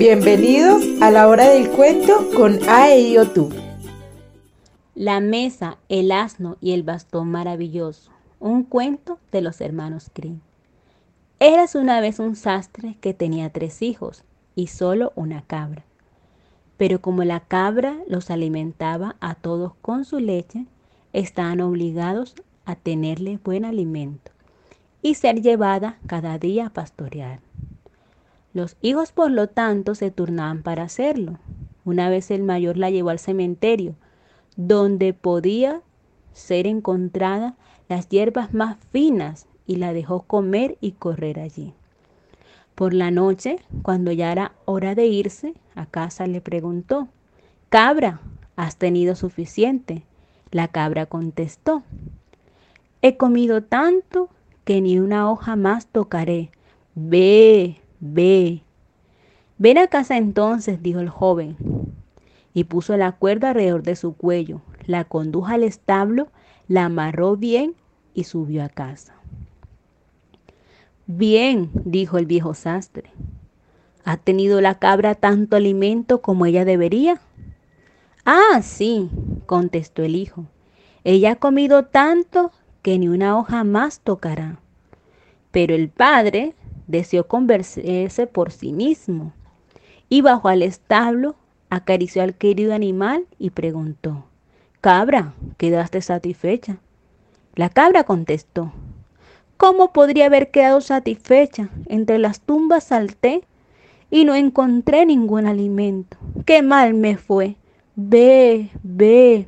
Bienvenidos a la hora del cuento con Ae tú. La mesa, el asno y el bastón maravilloso. Un cuento de los hermanos Grimm. Eras una vez un sastre que tenía tres hijos y solo una cabra. Pero como la cabra los alimentaba a todos con su leche, estaban obligados a tenerle buen alimento y ser llevada cada día a pastorear. Los hijos, por lo tanto, se turnaban para hacerlo. Una vez el mayor la llevó al cementerio, donde podía ser encontrada las hierbas más finas y la dejó comer y correr allí. Por la noche, cuando ya era hora de irse a casa, le preguntó, Cabra, ¿has tenido suficiente? La cabra contestó, He comido tanto que ni una hoja más tocaré. Ve, ve. Ven a casa entonces, dijo el joven, y puso la cuerda alrededor de su cuello, la condujo al establo, la amarró bien y subió a casa. Bien, dijo el viejo sastre. ¿Ha tenido la cabra tanto alimento como ella debería? Ah, sí, contestó el hijo. Ella ha comido tanto que ni una hoja más tocará. Pero el padre deseó convencerse por sí mismo y bajó al establo, acarició al querido animal y preguntó, Cabra, ¿quedaste satisfecha? La cabra contestó, ¿cómo podría haber quedado satisfecha? Entre las tumbas salté y no encontré ningún alimento. ¡Qué mal me fue! Ve, ve.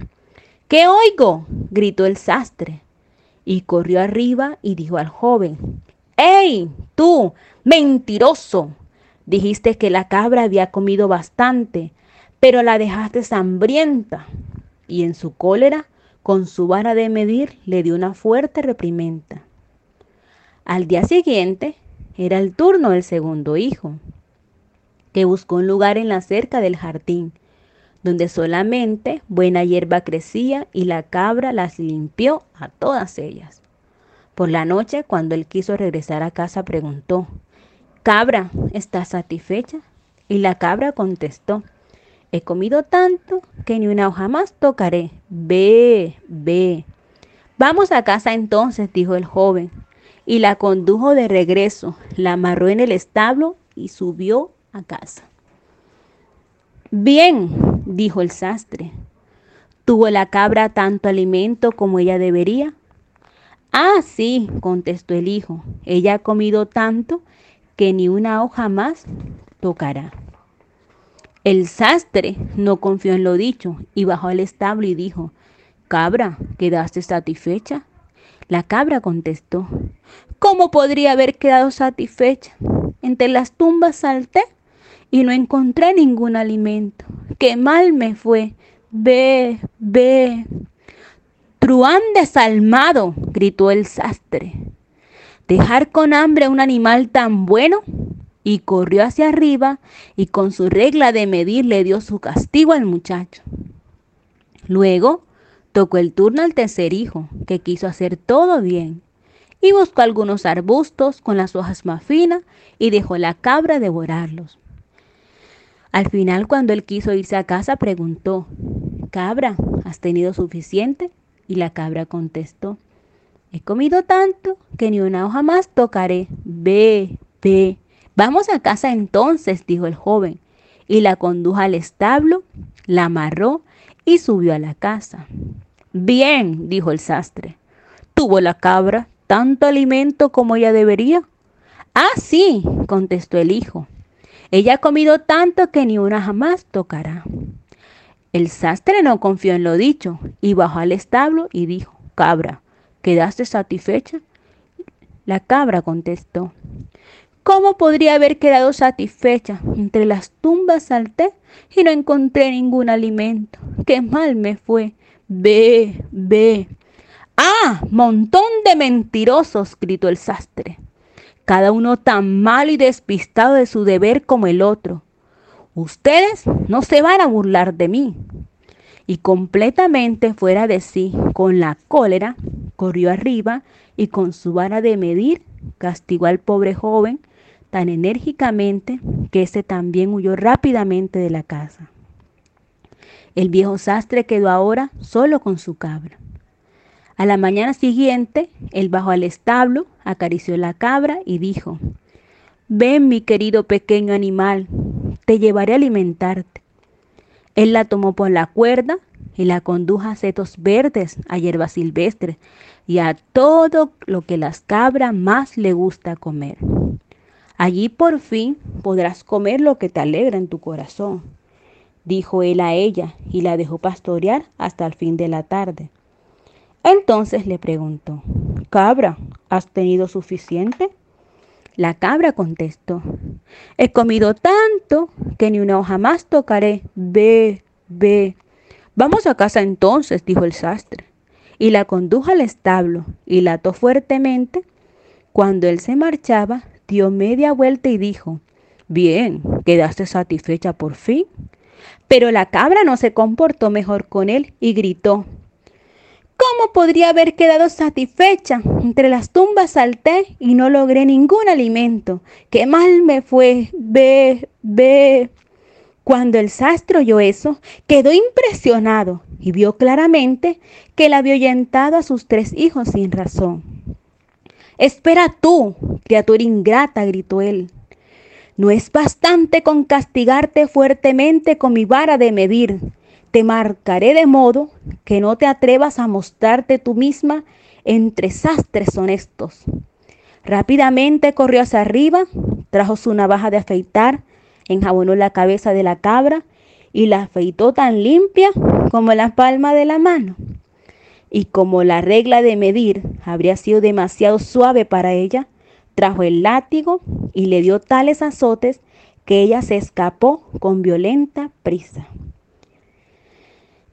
¿Qué oigo? gritó el sastre y corrió arriba y dijo al joven, ¡Ey, tú, mentiroso! Dijiste que la cabra había comido bastante, pero la dejaste hambrienta. Y en su cólera, con su vara de medir, le dio una fuerte reprimenda. Al día siguiente era el turno del segundo hijo, que buscó un lugar en la cerca del jardín donde solamente buena hierba crecía y la cabra las limpió a todas ellas. Por la noche, cuando él quiso regresar a casa, preguntó, Cabra, ¿estás satisfecha? Y la cabra contestó, He comido tanto que ni una hoja más tocaré. Ve, ve. Vamos a casa entonces, dijo el joven, y la condujo de regreso, la amarró en el establo y subió a casa. Bien, dijo el sastre. ¿Tuvo la cabra tanto alimento como ella debería? Ah, sí, contestó el hijo. Ella ha comido tanto que ni una hoja más tocará. El sastre no confió en lo dicho y bajó al establo y dijo, Cabra, ¿quedaste satisfecha? La cabra contestó, ¿cómo podría haber quedado satisfecha? Entre las tumbas salté y no encontré ningún alimento. ¡Qué mal me fue! Ve, ve. Truán desalmado, gritó el sastre. Dejar con hambre a un animal tan bueno. Y corrió hacia arriba y con su regla de medir le dio su castigo al muchacho. Luego tocó el turno al tercer hijo, que quiso hacer todo bien, y buscó algunos arbustos con las hojas más finas y dejó la cabra devorarlos. Al final, cuando él quiso irse a casa, preguntó, Cabra, ¿has tenido suficiente? Y la cabra contestó, He comido tanto que ni una hoja más tocaré. Ve, ve. Vamos a casa entonces, dijo el joven, y la condujo al establo, la amarró y subió a la casa. Bien, dijo el sastre. ¿Tuvo la cabra tanto alimento como ella debería? Ah, sí, contestó el hijo. Ella ha comido tanto que ni una jamás tocará. El sastre no confió en lo dicho y bajó al establo y dijo, Cabra, ¿quedaste satisfecha? La cabra contestó, ¿cómo podría haber quedado satisfecha? Entre las tumbas salté y no encontré ningún alimento. ¡Qué mal me fue! Ve, ve. ¡Ah! Montón de mentirosos, gritó el sastre cada uno tan malo y despistado de su deber como el otro. Ustedes no se van a burlar de mí. Y completamente fuera de sí, con la cólera, corrió arriba y con su vara de medir castigó al pobre joven tan enérgicamente que éste también huyó rápidamente de la casa. El viejo sastre quedó ahora solo con su cabra. A la mañana siguiente, él bajó al establo, acarició la cabra y dijo, Ven, mi querido pequeño animal, te llevaré a alimentarte. Él la tomó por la cuerda y la condujo a setos verdes, a hierba silvestre y a todo lo que las cabras más le gusta comer. Allí por fin podrás comer lo que te alegra en tu corazón, dijo él a ella y la dejó pastorear hasta el fin de la tarde. Entonces le preguntó, Cabra, ¿has tenido suficiente? La cabra contestó, he comido tanto que ni una hoja más tocaré. Ve, ve. Vamos a casa entonces, dijo el sastre, y la condujo al establo y la ató fuertemente. Cuando él se marchaba, dio media vuelta y dijo, Bien, quedaste satisfecha por fin. Pero la cabra no se comportó mejor con él y gritó, ¿Cómo podría haber quedado satisfecha? Entre las tumbas salté y no logré ningún alimento. ¡Qué mal me fue! Ve, ve. Cuando el sastre oyó eso, quedó impresionado y vio claramente que él había ahuyentado a sus tres hijos sin razón. Espera tú, criatura ingrata, gritó él. No es bastante con castigarte fuertemente con mi vara de medir te marcaré de modo que no te atrevas a mostrarte tú misma entre sastres honestos. Rápidamente corrió hacia arriba, trajo su navaja de afeitar, enjabonó la cabeza de la cabra y la afeitó tan limpia como la palma de la mano. Y como la regla de medir habría sido demasiado suave para ella, trajo el látigo y le dio tales azotes que ella se escapó con violenta prisa.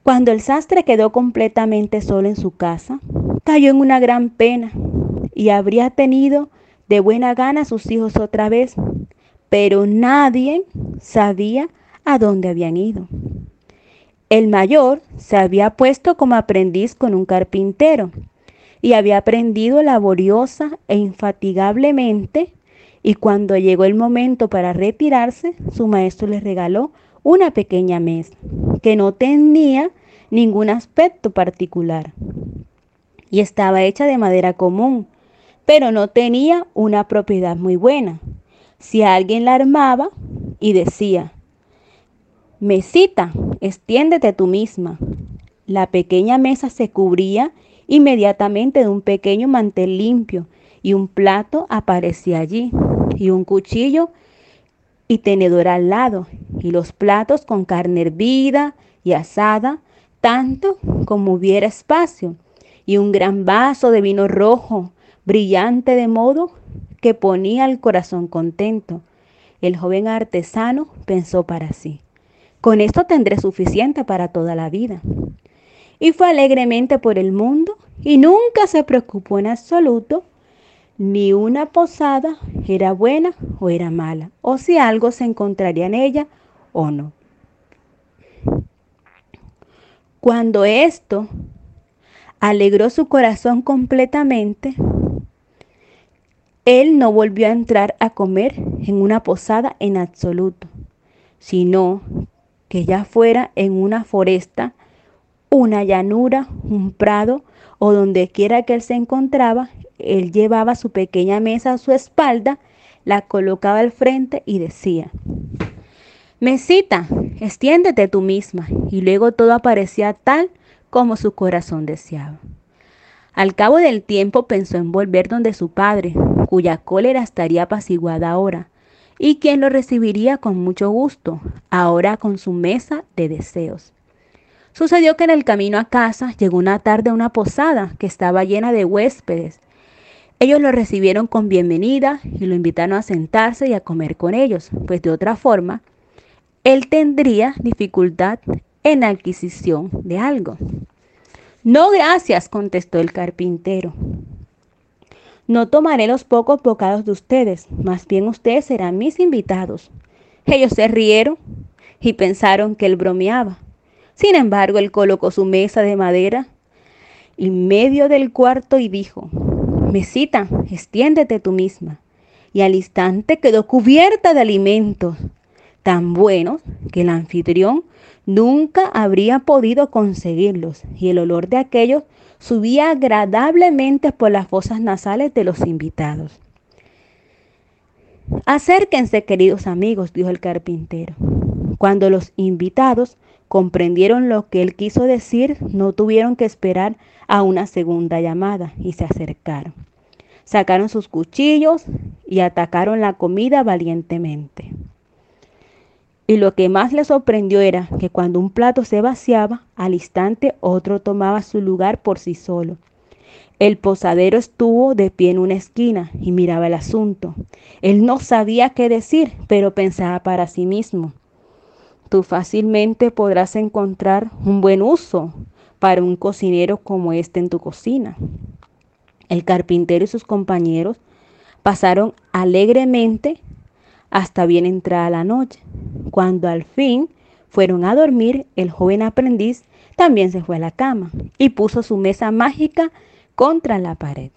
Cuando el sastre quedó completamente solo en su casa, cayó en una gran pena y habría tenido de buena gana a sus hijos otra vez, pero nadie sabía a dónde habían ido. El mayor se había puesto como aprendiz con un carpintero y había aprendido laboriosa e infatigablemente y cuando llegó el momento para retirarse, su maestro le regaló una pequeña mesa que no tenía ningún aspecto particular y estaba hecha de madera común, pero no tenía una propiedad muy buena. Si alguien la armaba y decía, Mesita, extiéndete tú misma. La pequeña mesa se cubría inmediatamente de un pequeño mantel limpio y un plato aparecía allí y un cuchillo y tenedor al lado y los platos con carne hervida y asada, tanto como hubiera espacio, y un gran vaso de vino rojo, brillante de modo que ponía el corazón contento. El joven artesano pensó para sí, con esto tendré suficiente para toda la vida. Y fue alegremente por el mundo y nunca se preocupó en absoluto ni una posada era buena o era mala, o si algo se encontraría en ella o no. Cuando esto alegró su corazón completamente, él no volvió a entrar a comer en una posada en absoluto, sino que ya fuera en una foresta, una llanura, un prado o donde quiera que él se encontraba, él llevaba su pequeña mesa a su espalda, la colocaba al frente y decía, Mesita, extiéndete tú misma. Y luego todo aparecía tal como su corazón deseaba. Al cabo del tiempo pensó en volver donde su padre, cuya cólera estaría apaciguada ahora, y quien lo recibiría con mucho gusto, ahora con su mesa de deseos. Sucedió que en el camino a casa llegó una tarde a una posada que estaba llena de huéspedes. Ellos lo recibieron con bienvenida y lo invitaron a sentarse y a comer con ellos, pues de otra forma él tendría dificultad en adquisición de algo. No, gracias, contestó el carpintero. No tomaré los pocos bocados de ustedes, más bien ustedes serán mis invitados. Ellos se rieron y pensaron que él bromeaba. Sin embargo, él colocó su mesa de madera en medio del cuarto y dijo, Mesita, extiéndete tú misma. y al instante quedó cubierta de alimentos tan buenos que el anfitrión nunca habría podido conseguirlos y el olor de aquellos subía agradablemente por las fosas nasales de los invitados. Acérquense, queridos amigos, dijo el carpintero. Cuando los invitados comprendieron lo que él quiso decir, no tuvieron que esperar a una segunda llamada y se acercaron. Sacaron sus cuchillos y atacaron la comida valientemente. Y lo que más les sorprendió era que cuando un plato se vaciaba, al instante otro tomaba su lugar por sí solo. El posadero estuvo de pie en una esquina y miraba el asunto. Él no sabía qué decir, pero pensaba para sí mismo. Tú fácilmente podrás encontrar un buen uso para un cocinero como este en tu cocina. El carpintero y sus compañeros pasaron alegremente hasta bien entrada la noche. Cuando al fin fueron a dormir, el joven aprendiz también se fue a la cama y puso su mesa mágica contra la pared.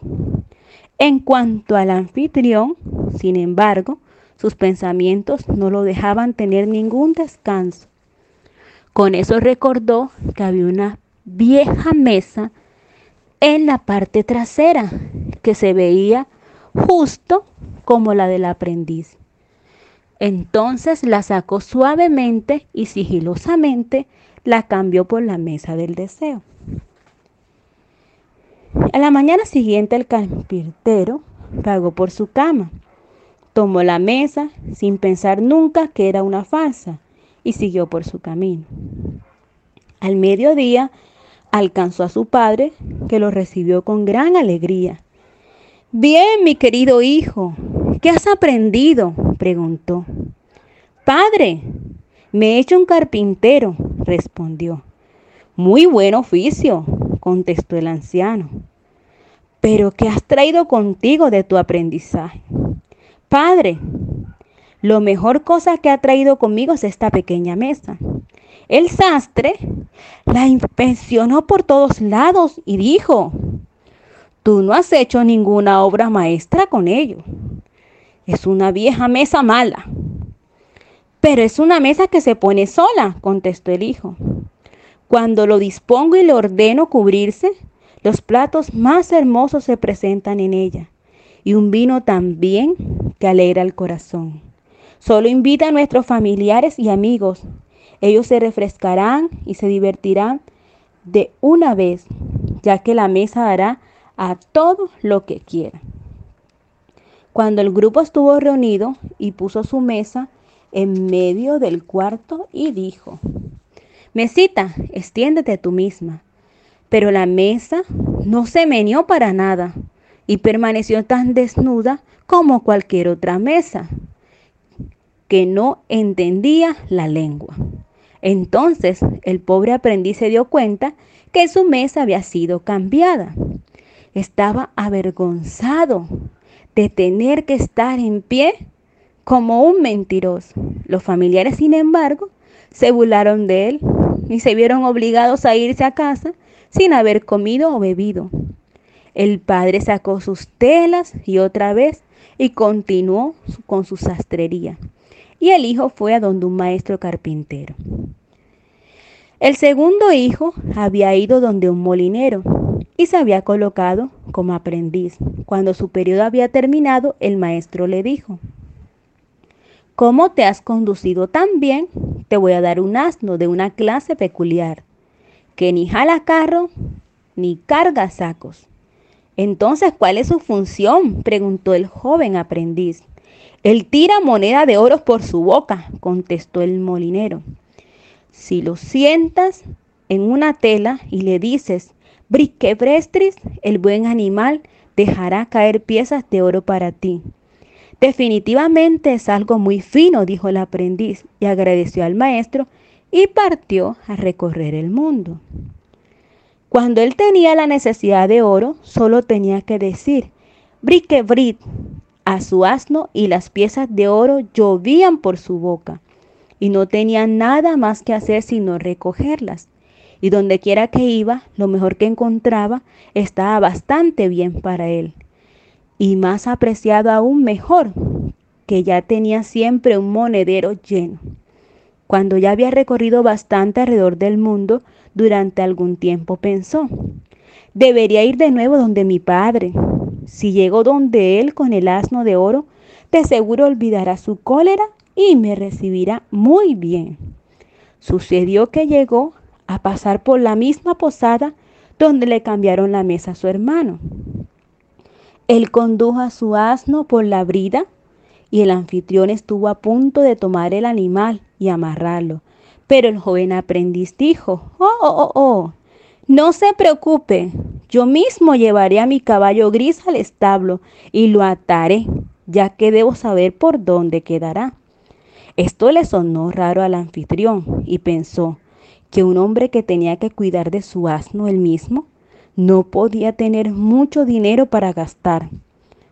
En cuanto al anfitrión, sin embargo, sus pensamientos no lo dejaban tener ningún descanso. Con eso recordó que había una vieja mesa en la parte trasera que se veía justo como la del aprendiz. Entonces la sacó suavemente y sigilosamente la cambió por la mesa del deseo. A la mañana siguiente el carpintero pagó por su cama, tomó la mesa sin pensar nunca que era una falsa y siguió por su camino. Al mediodía alcanzó a su padre, que lo recibió con gran alegría. Bien, mi querido hijo, ¿qué has aprendido? Preguntó. Padre, me he hecho un carpintero, respondió. Muy buen oficio, contestó el anciano. Pero ¿qué has traído contigo de tu aprendizaje? Padre, lo mejor cosa que ha traído conmigo es esta pequeña mesa. El sastre la inspeccionó por todos lados y dijo, tú no has hecho ninguna obra maestra con ello. Es una vieja mesa mala. Pero es una mesa que se pone sola, contestó el hijo. Cuando lo dispongo y le ordeno cubrirse, los platos más hermosos se presentan en ella, y un vino también que alegra el corazón. Solo invita a nuestros familiares y amigos. Ellos se refrescarán y se divertirán de una vez, ya que la mesa dará a todo lo que quieran. Cuando el grupo estuvo reunido y puso su mesa en medio del cuarto y dijo, Mesita, extiéndete tú misma. Pero la mesa no se meneó para nada y permaneció tan desnuda como cualquier otra mesa, que no entendía la lengua. Entonces el pobre aprendiz se dio cuenta que su mesa había sido cambiada. Estaba avergonzado de tener que estar en pie como un mentiroso. Los familiares, sin embargo, se burlaron de él y se vieron obligados a irse a casa sin haber comido o bebido. El padre sacó sus telas y otra vez y continuó con su sastrería. Y el hijo fue a donde un maestro carpintero. El segundo hijo había ido donde un molinero y se había colocado como aprendiz. Cuando su periodo había terminado, el maestro le dijo, ¿Cómo te has conducido tan bien? Te voy a dar un asno de una clase peculiar, que ni jala carro ni carga sacos. Entonces, ¿cuál es su función? preguntó el joven aprendiz. Él tira moneda de oro por su boca, contestó el molinero. Si lo sientas en una tela y le dices, Briquebrestris, el buen animal, dejará caer piezas de oro para ti. Definitivamente es algo muy fino, dijo el aprendiz, y agradeció al maestro y partió a recorrer el mundo. Cuando él tenía la necesidad de oro, solo tenía que decir, briquebrit, a su asno y las piezas de oro llovían por su boca, y no tenía nada más que hacer sino recogerlas y donde quiera que iba, lo mejor que encontraba estaba bastante bien para él. y más apreciado aún mejor, que ya tenía siempre un monedero lleno. Cuando ya había recorrido bastante alrededor del mundo, durante algún tiempo pensó, debería ir de nuevo donde mi padre. Si llego donde él con el asno de oro, de seguro olvidará su cólera y me recibirá muy bien. Sucedió que llegó a pasar por la misma posada donde le cambiaron la mesa a su hermano. Él condujo a su asno por la brida y el anfitrión estuvo a punto de tomar el animal y amarrarlo. Pero el joven aprendiz dijo, oh, oh, oh, oh, no se preocupe, yo mismo llevaré a mi caballo gris al establo y lo ataré, ya que debo saber por dónde quedará. Esto le sonó raro al anfitrión y pensó que un hombre que tenía que cuidar de su asno él mismo no podía tener mucho dinero para gastar.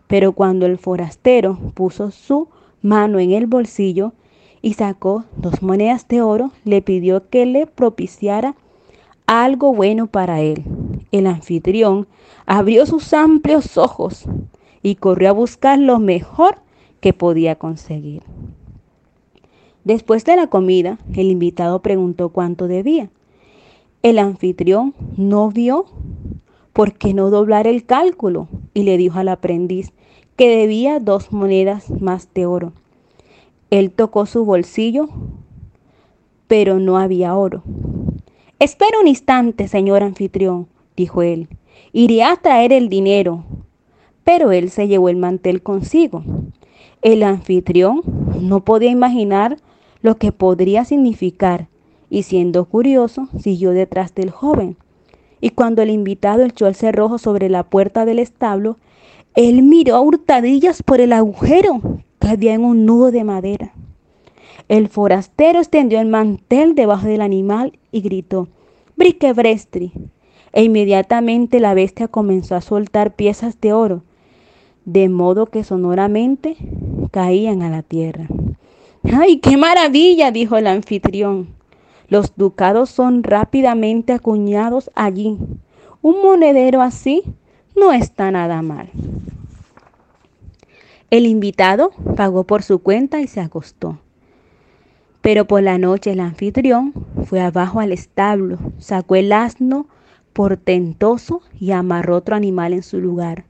Pero cuando el forastero puso su mano en el bolsillo y sacó dos monedas de oro, le pidió que le propiciara algo bueno para él. El anfitrión abrió sus amplios ojos y corrió a buscar lo mejor que podía conseguir. Después de la comida, el invitado preguntó cuánto debía. El anfitrión no vio por qué no doblar el cálculo y le dijo al aprendiz que debía dos monedas más de oro. Él tocó su bolsillo, pero no había oro. Espera un instante, señor anfitrión, dijo él. Iré a traer el dinero. Pero él se llevó el mantel consigo. El anfitrión no podía imaginar lo que podría significar y siendo curioso siguió detrás del joven. Y cuando el invitado echó el cerrojo sobre la puerta del establo, él miró a hurtadillas por el agujero que había en un nudo de madera. El forastero extendió el mantel debajo del animal y gritó, Briquebrestri. E inmediatamente la bestia comenzó a soltar piezas de oro, de modo que sonoramente caían a la tierra. ¡Ay, qué maravilla! dijo el anfitrión. Los ducados son rápidamente acuñados allí. Un monedero así no está nada mal. El invitado pagó por su cuenta y se acostó. Pero por la noche el anfitrión fue abajo al establo, sacó el asno portentoso y amarró otro animal en su lugar.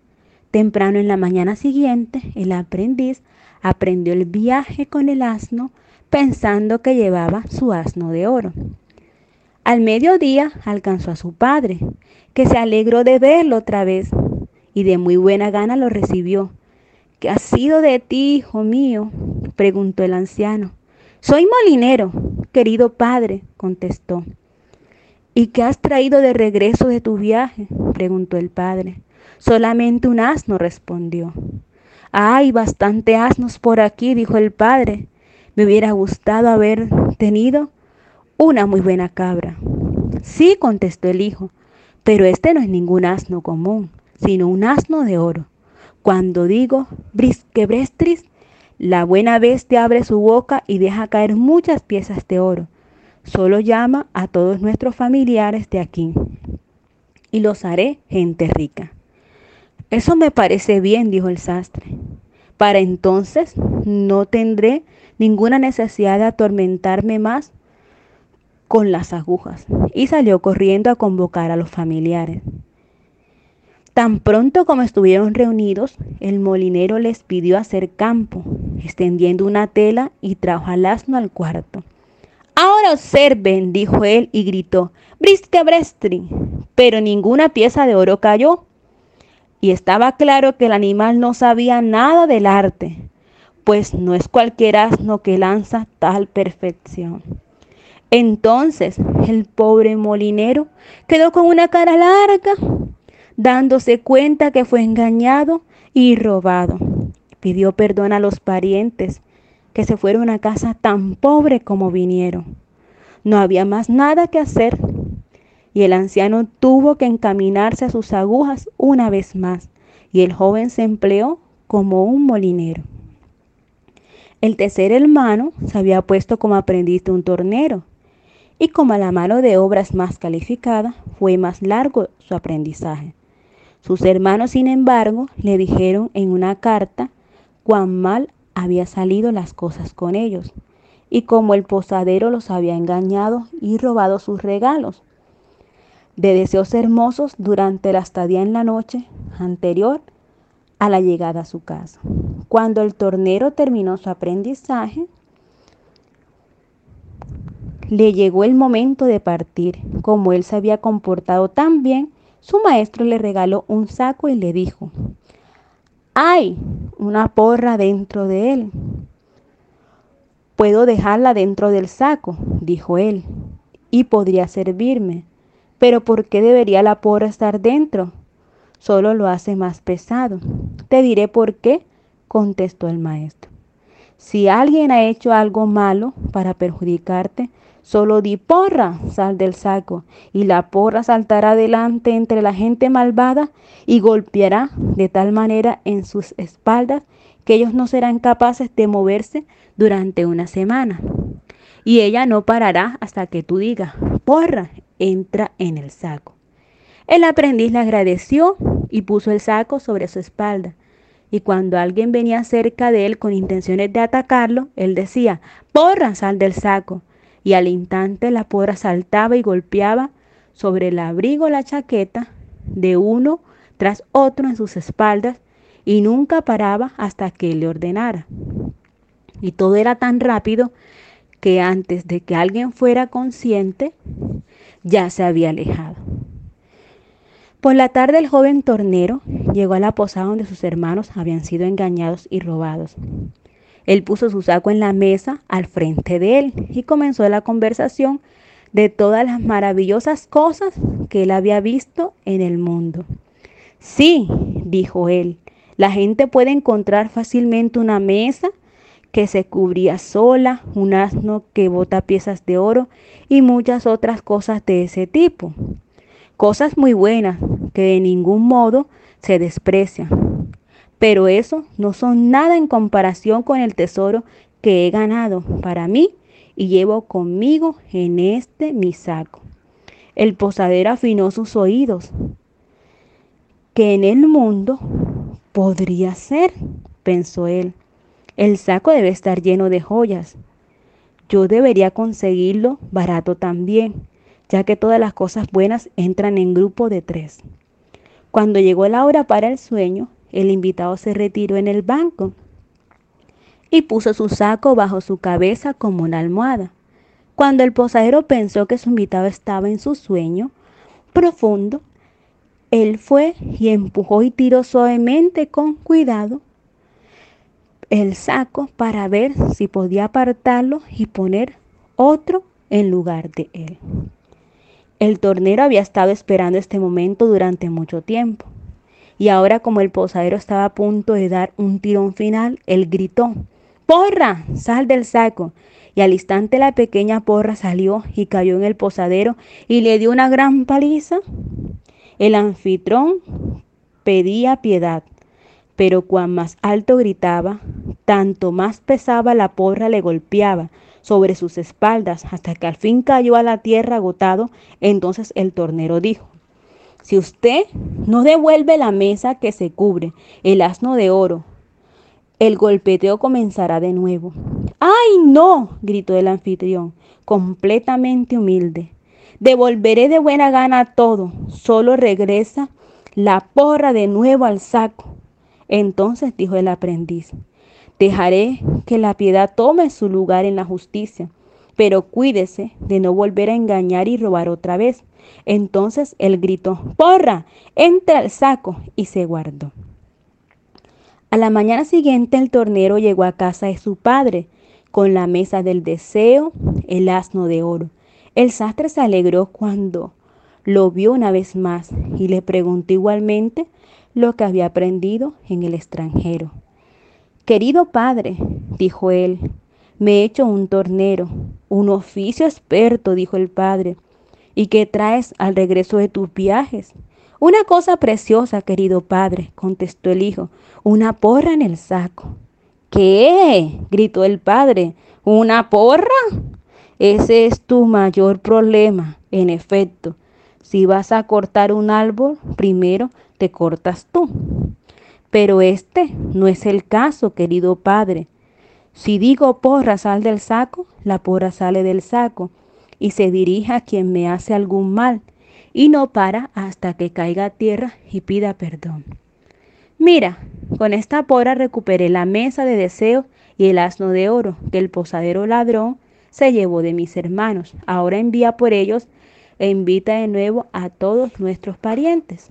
Temprano en la mañana siguiente, el aprendiz aprendió el viaje con el asno pensando que llevaba su asno de oro. Al mediodía alcanzó a su padre, que se alegró de verlo otra vez y de muy buena gana lo recibió. ¿Qué ha sido de ti, hijo mío? preguntó el anciano. Soy molinero, querido padre, contestó. ¿Y qué has traído de regreso de tu viaje? preguntó el padre. Solamente un asno, respondió. Hay bastante asnos por aquí, dijo el padre. Me hubiera gustado haber tenido una muy buena cabra. Sí, contestó el hijo, pero este no es ningún asno común, sino un asno de oro. Cuando digo brisquebrestris, la buena bestia abre su boca y deja caer muchas piezas de oro. Solo llama a todos nuestros familiares de aquí y los haré gente rica. Eso me parece bien, dijo el sastre. Para entonces no tendré ninguna necesidad de atormentarme más con las agujas. Y salió corriendo a convocar a los familiares. Tan pronto como estuvieron reunidos, el molinero les pidió hacer campo, extendiendo una tela y trajo al asno al cuarto. Ahora observen, dijo él y gritó, Brisque Brestri, pero ninguna pieza de oro cayó. Y estaba claro que el animal no sabía nada del arte, pues no es cualquier asno que lanza tal perfección. Entonces el pobre molinero quedó con una cara larga dándose cuenta que fue engañado y robado. Pidió perdón a los parientes que se fueron a casa tan pobre como vinieron. No había más nada que hacer y el anciano tuvo que encaminarse a sus agujas una vez más y el joven se empleó como un molinero. El tercer hermano se había puesto como aprendiz de un tornero y como la mano de obras más calificada fue más largo su aprendizaje. Sus hermanos, sin embargo, le dijeron en una carta cuán mal había salido las cosas con ellos y cómo el posadero los había engañado y robado sus regalos de deseos hermosos durante la estadía en la noche anterior a la llegada a su casa. Cuando el tornero terminó su aprendizaje, le llegó el momento de partir. Como él se había comportado tan bien, su maestro le regaló un saco y le dijo, hay una porra dentro de él. Puedo dejarla dentro del saco, dijo él, y podría servirme. Pero ¿por qué debería la porra estar dentro? Solo lo hace más pesado. Te diré por qué, contestó el maestro. Si alguien ha hecho algo malo para perjudicarte, solo di porra, sal del saco, y la porra saltará adelante entre la gente malvada y golpeará de tal manera en sus espaldas que ellos no serán capaces de moverse durante una semana. Y ella no parará hasta que tú digas, porra, entra en el saco. El aprendiz le agradeció y puso el saco sobre su espalda. Y cuando alguien venía cerca de él con intenciones de atacarlo, él decía, porra, sal del saco. Y al instante la porra saltaba y golpeaba sobre el abrigo la chaqueta de uno tras otro en sus espaldas y nunca paraba hasta que le ordenara. Y todo era tan rápido que antes de que alguien fuera consciente, ya se había alejado. Por la tarde el joven tornero llegó a la posada donde sus hermanos habían sido engañados y robados. Él puso su saco en la mesa al frente de él y comenzó la conversación de todas las maravillosas cosas que él había visto en el mundo. Sí, dijo él, la gente puede encontrar fácilmente una mesa que se cubría sola, un asno que bota piezas de oro y muchas otras cosas de ese tipo. Cosas muy buenas que de ningún modo se desprecian. Pero eso no son nada en comparación con el tesoro que he ganado para mí y llevo conmigo en este mi saco. El posadero afinó sus oídos. Que en el mundo podría ser, pensó él. El saco debe estar lleno de joyas. Yo debería conseguirlo barato también, ya que todas las cosas buenas entran en grupo de tres. Cuando llegó la hora para el sueño, el invitado se retiró en el banco y puso su saco bajo su cabeza como una almohada. Cuando el posadero pensó que su invitado estaba en su sueño profundo, él fue y empujó y tiró suavemente con cuidado el saco para ver si podía apartarlo y poner otro en lugar de él. El tornero había estado esperando este momento durante mucho tiempo. Y ahora como el posadero estaba a punto de dar un tirón final, él gritó, ¡Porra! ¡Sal del saco! Y al instante la pequeña porra salió y cayó en el posadero y le dio una gran paliza. El anfitrón pedía piedad, pero cuan más alto gritaba, tanto más pesaba la porra le golpeaba sobre sus espaldas hasta que al fin cayó a la tierra agotado. Entonces el tornero dijo, si usted no devuelve la mesa que se cubre, el asno de oro, el golpeteo comenzará de nuevo. ¡Ay, no! gritó el anfitrión, completamente humilde. Devolveré de buena gana todo, solo regresa la porra de nuevo al saco. Entonces dijo el aprendiz, dejaré que la piedad tome su lugar en la justicia, pero cuídese de no volver a engañar y robar otra vez. Entonces él gritó, porra, entra al saco y se guardó. A la mañana siguiente el tornero llegó a casa de su padre con la mesa del deseo, el asno de oro. El sastre se alegró cuando lo vio una vez más y le preguntó igualmente lo que había aprendido en el extranjero. Querido padre, dijo él, me he hecho un tornero, un oficio experto, dijo el padre. ¿Y qué traes al regreso de tus viajes? Una cosa preciosa, querido padre, contestó el hijo, una porra en el saco. ¿Qué? gritó el padre. ¿Una porra? Ese es tu mayor problema, en efecto. Si vas a cortar un árbol, primero te cortas tú. Pero este no es el caso, querido padre. Si digo porra sal del saco, la porra sale del saco y se dirige a quien me hace algún mal y no para hasta que caiga a tierra y pida perdón. Mira, con esta porra recuperé la mesa de deseo y el asno de oro que el posadero ladrón se llevó de mis hermanos. Ahora envía por ellos e invita de nuevo a todos nuestros parientes.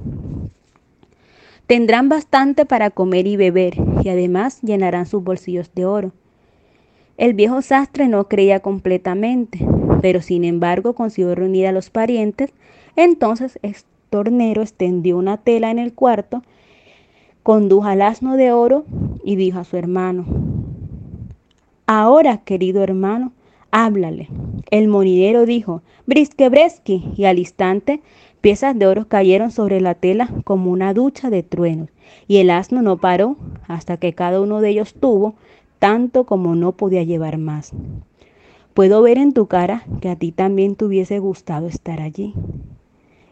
Tendrán bastante para comer y beber y además llenarán sus bolsillos de oro. El viejo sastre no creía completamente, pero sin embargo consiguió reunir a los parientes. Entonces el tornero extendió una tela en el cuarto, condujo al asno de oro y dijo a su hermano, Ahora, querido hermano, háblale. El molinero dijo, brisque bresqui, y al instante piezas de oro cayeron sobre la tela como una ducha de truenos, y el asno no paró hasta que cada uno de ellos tuvo tanto como no podía llevar más. Puedo ver en tu cara que a ti también te hubiese gustado estar allí.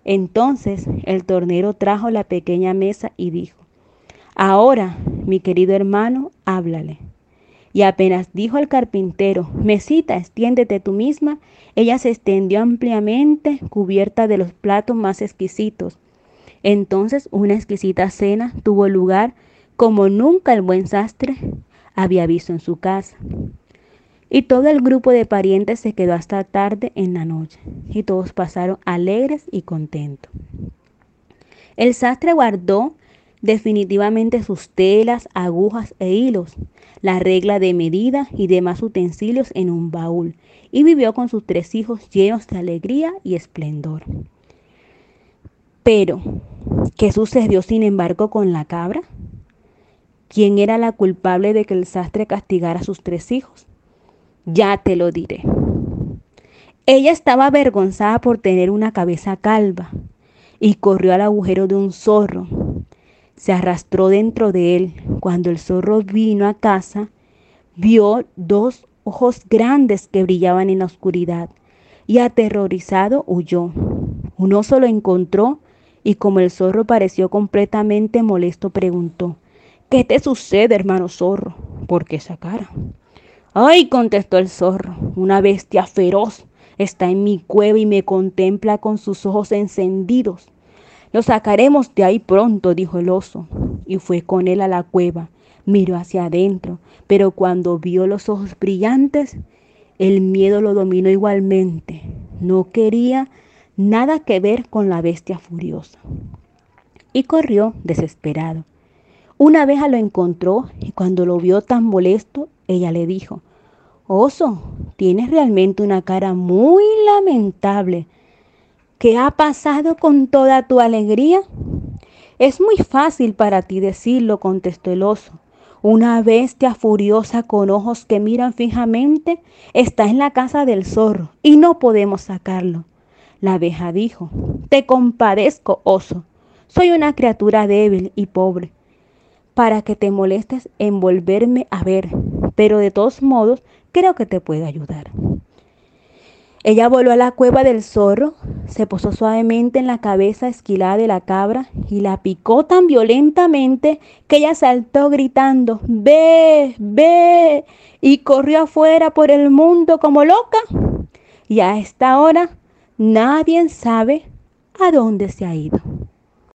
Entonces el tornero trajo la pequeña mesa y dijo, Ahora, mi querido hermano, háblale. Y apenas dijo al carpintero, Mesita, extiéndete tú misma, ella se extendió ampliamente, cubierta de los platos más exquisitos. Entonces una exquisita cena tuvo lugar como nunca el buen sastre había visto en su casa. Y todo el grupo de parientes se quedó hasta tarde en la noche, y todos pasaron alegres y contentos. El sastre guardó definitivamente sus telas, agujas e hilos, la regla de medida y demás utensilios en un baúl, y vivió con sus tres hijos llenos de alegría y esplendor. Pero, ¿qué sucedió sin embargo con la cabra? ¿Quién era la culpable de que el sastre castigara a sus tres hijos? Ya te lo diré. Ella estaba avergonzada por tener una cabeza calva y corrió al agujero de un zorro. Se arrastró dentro de él. Cuando el zorro vino a casa, vio dos ojos grandes que brillaban en la oscuridad y aterrorizado huyó. Un oso lo encontró y como el zorro pareció completamente molesto, preguntó, ¿Qué te sucede, hermano zorro? ¿Por qué esa cara? Ay, contestó el zorro, una bestia feroz está en mi cueva y me contempla con sus ojos encendidos. Lo sacaremos de ahí pronto, dijo el oso, y fue con él a la cueva. Miró hacia adentro, pero cuando vio los ojos brillantes, el miedo lo dominó igualmente. No quería nada que ver con la bestia furiosa. Y corrió desesperado. Una abeja lo encontró y cuando lo vio tan molesto, ella le dijo, Oso, tienes realmente una cara muy lamentable. ¿Qué ha pasado con toda tu alegría? Es muy fácil para ti decirlo, contestó el oso. Una bestia furiosa con ojos que miran fijamente está en la casa del zorro y no podemos sacarlo. La abeja dijo, Te compadezco, oso. Soy una criatura débil y pobre para que te molestes en volverme a ver, pero de todos modos creo que te puede ayudar. Ella voló a la cueva del zorro, se posó suavemente en la cabeza esquilada de la cabra y la picó tan violentamente que ella saltó gritando, ve, ve, y corrió afuera por el mundo como loca. Y a esta hora nadie sabe a dónde se ha ido.